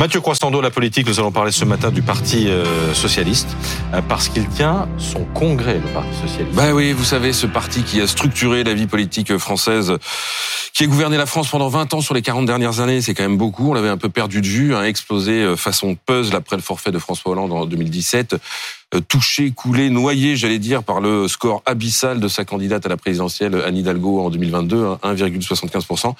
Mathieu Croissando, la politique, nous allons parler ce matin du Parti euh, Socialiste, euh, parce qu'il tient son congrès, le Parti Socialiste. Ben oui, vous savez, ce parti qui a structuré la vie politique française, qui a gouverné la France pendant 20 ans sur les 40 dernières années, c'est quand même beaucoup, on l'avait un peu perdu de vue, hein, explosé euh, façon puzzle après le forfait de François Hollande en 2017. Euh, touché, coulé, noyé, j'allais dire, par le score abyssal de sa candidate à la présidentielle, Anne Hidalgo, en 2022, 1,75%. Hein,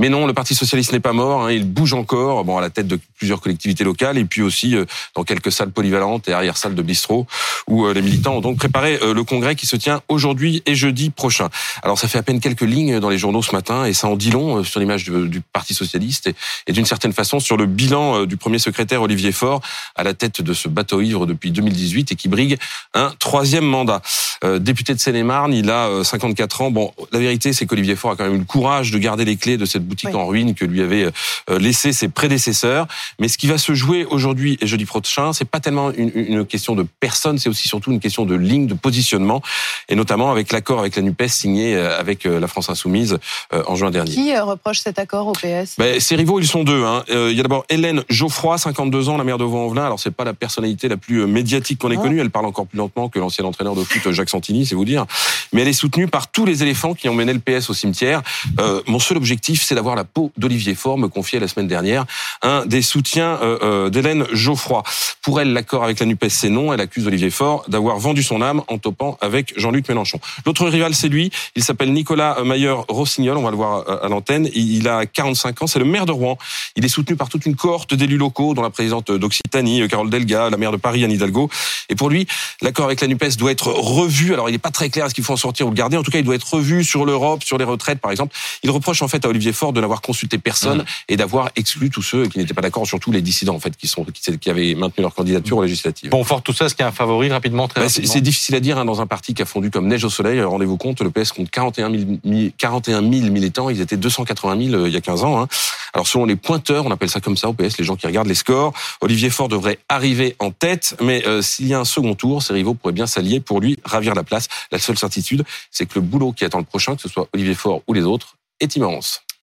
Mais non, le Parti socialiste n'est pas mort, hein, il bouge encore, bon, à la tête de plusieurs collectivités locales, et puis aussi euh, dans quelques salles polyvalentes et arrière-salles de bistrot, où euh, les militants ont donc préparé le congrès qui se tient aujourd'hui et jeudi prochain. Alors ça fait à peine quelques lignes dans les journaux ce matin, et ça en dit long sur l'image du, Parti socialiste, et, et d'une certaine façon sur le bilan du premier secrétaire Olivier Faure, à la tête de ce bateau ivre depuis 2018, qui brigue un troisième mandat. Euh, député de Seine-et-Marne, il a 54 euh, ans. Bon, la vérité, c'est qu'Olivier Faure a quand même eu le courage de garder les clés de cette boutique en ruine que lui avaient euh, laissé ses prédécesseurs. Mais ce qui va se jouer aujourd'hui et jeudi prochain, c'est pas tellement une, une question de personne, c'est aussi surtout une question de ligne, de positionnement, et notamment avec l'accord avec la Nupes signé avec la France Insoumise en juin dernier. Qui reproche cet accord au PS? Ben, Ses rivaux, ils sont deux. Hein. Il y a d'abord Hélène Geoffroy, 52 ans, la maire de Vaux-en-Velin. Alors c'est pas la personnalité la plus médiatique qu'on ait ah. connue. Elle parle encore plus lentement que l'ancien entraîneur de foot Jacques Santini, c'est vous dire. Mais elle est soutenue par tous les éléphants qui ont mené le PS au cimetière. Euh, mon seul objectif, c'est d'avoir la peau d'Olivier Faure, me confiait la semaine dernière, un des soutiens euh, euh, d'Hélène Geoffroy. Pour elle, l'accord avec la NUPES, c'est non. Elle accuse Olivier Faure d'avoir vendu son âme en topant avec Jean-Luc Mélenchon. L'autre rival, c'est lui. Il s'appelle Nicolas Mayer-Rossignol. On va le voir à l'antenne. Il a 45 ans. C'est le maire de Rouen. Il est soutenu par toute une cohorte d'élus locaux, dont la présidente d'Occitanie, Carole Delga, la maire de Paris, Anne Hidalgo. Et pour lui, l'accord avec la NUPES doit être revu. Alors, il n'est pas très clair est-ce qu'il faut en sortir ou le garder. En tout cas, il doit être revu sur l'Europe, sur les retraites, par exemple. Il reproche en fait à Olivier Faure de n'avoir consulté personne mmh. et d'avoir exclu tous ceux qui n'étaient pas d'accord, surtout les dissidents, en fait, qui sont qui, avaient maintenu leur candidature aux législatives. Bon, fort tout ça, est-ce qu'il y a un favori rapidement, très bah, C'est difficile à dire hein, dans un parti qui a fondu comme neige au soleil. Rendez-vous compte, le PS compte 41 000, 41 000 militants. Ils étaient 280 000 euh, il y a 15 ans. Hein. Alors selon les pointeurs, on appelle ça comme ça au PS, les gens qui regardent les scores, Olivier Faure devrait arriver en tête, mais euh, s'il y a un second tour, ses rivaux pourraient bien s'allier pour lui ravir la place. La seule certitude, c'est que le boulot qui attend le prochain, que ce soit Olivier Faure ou les autres, est immense.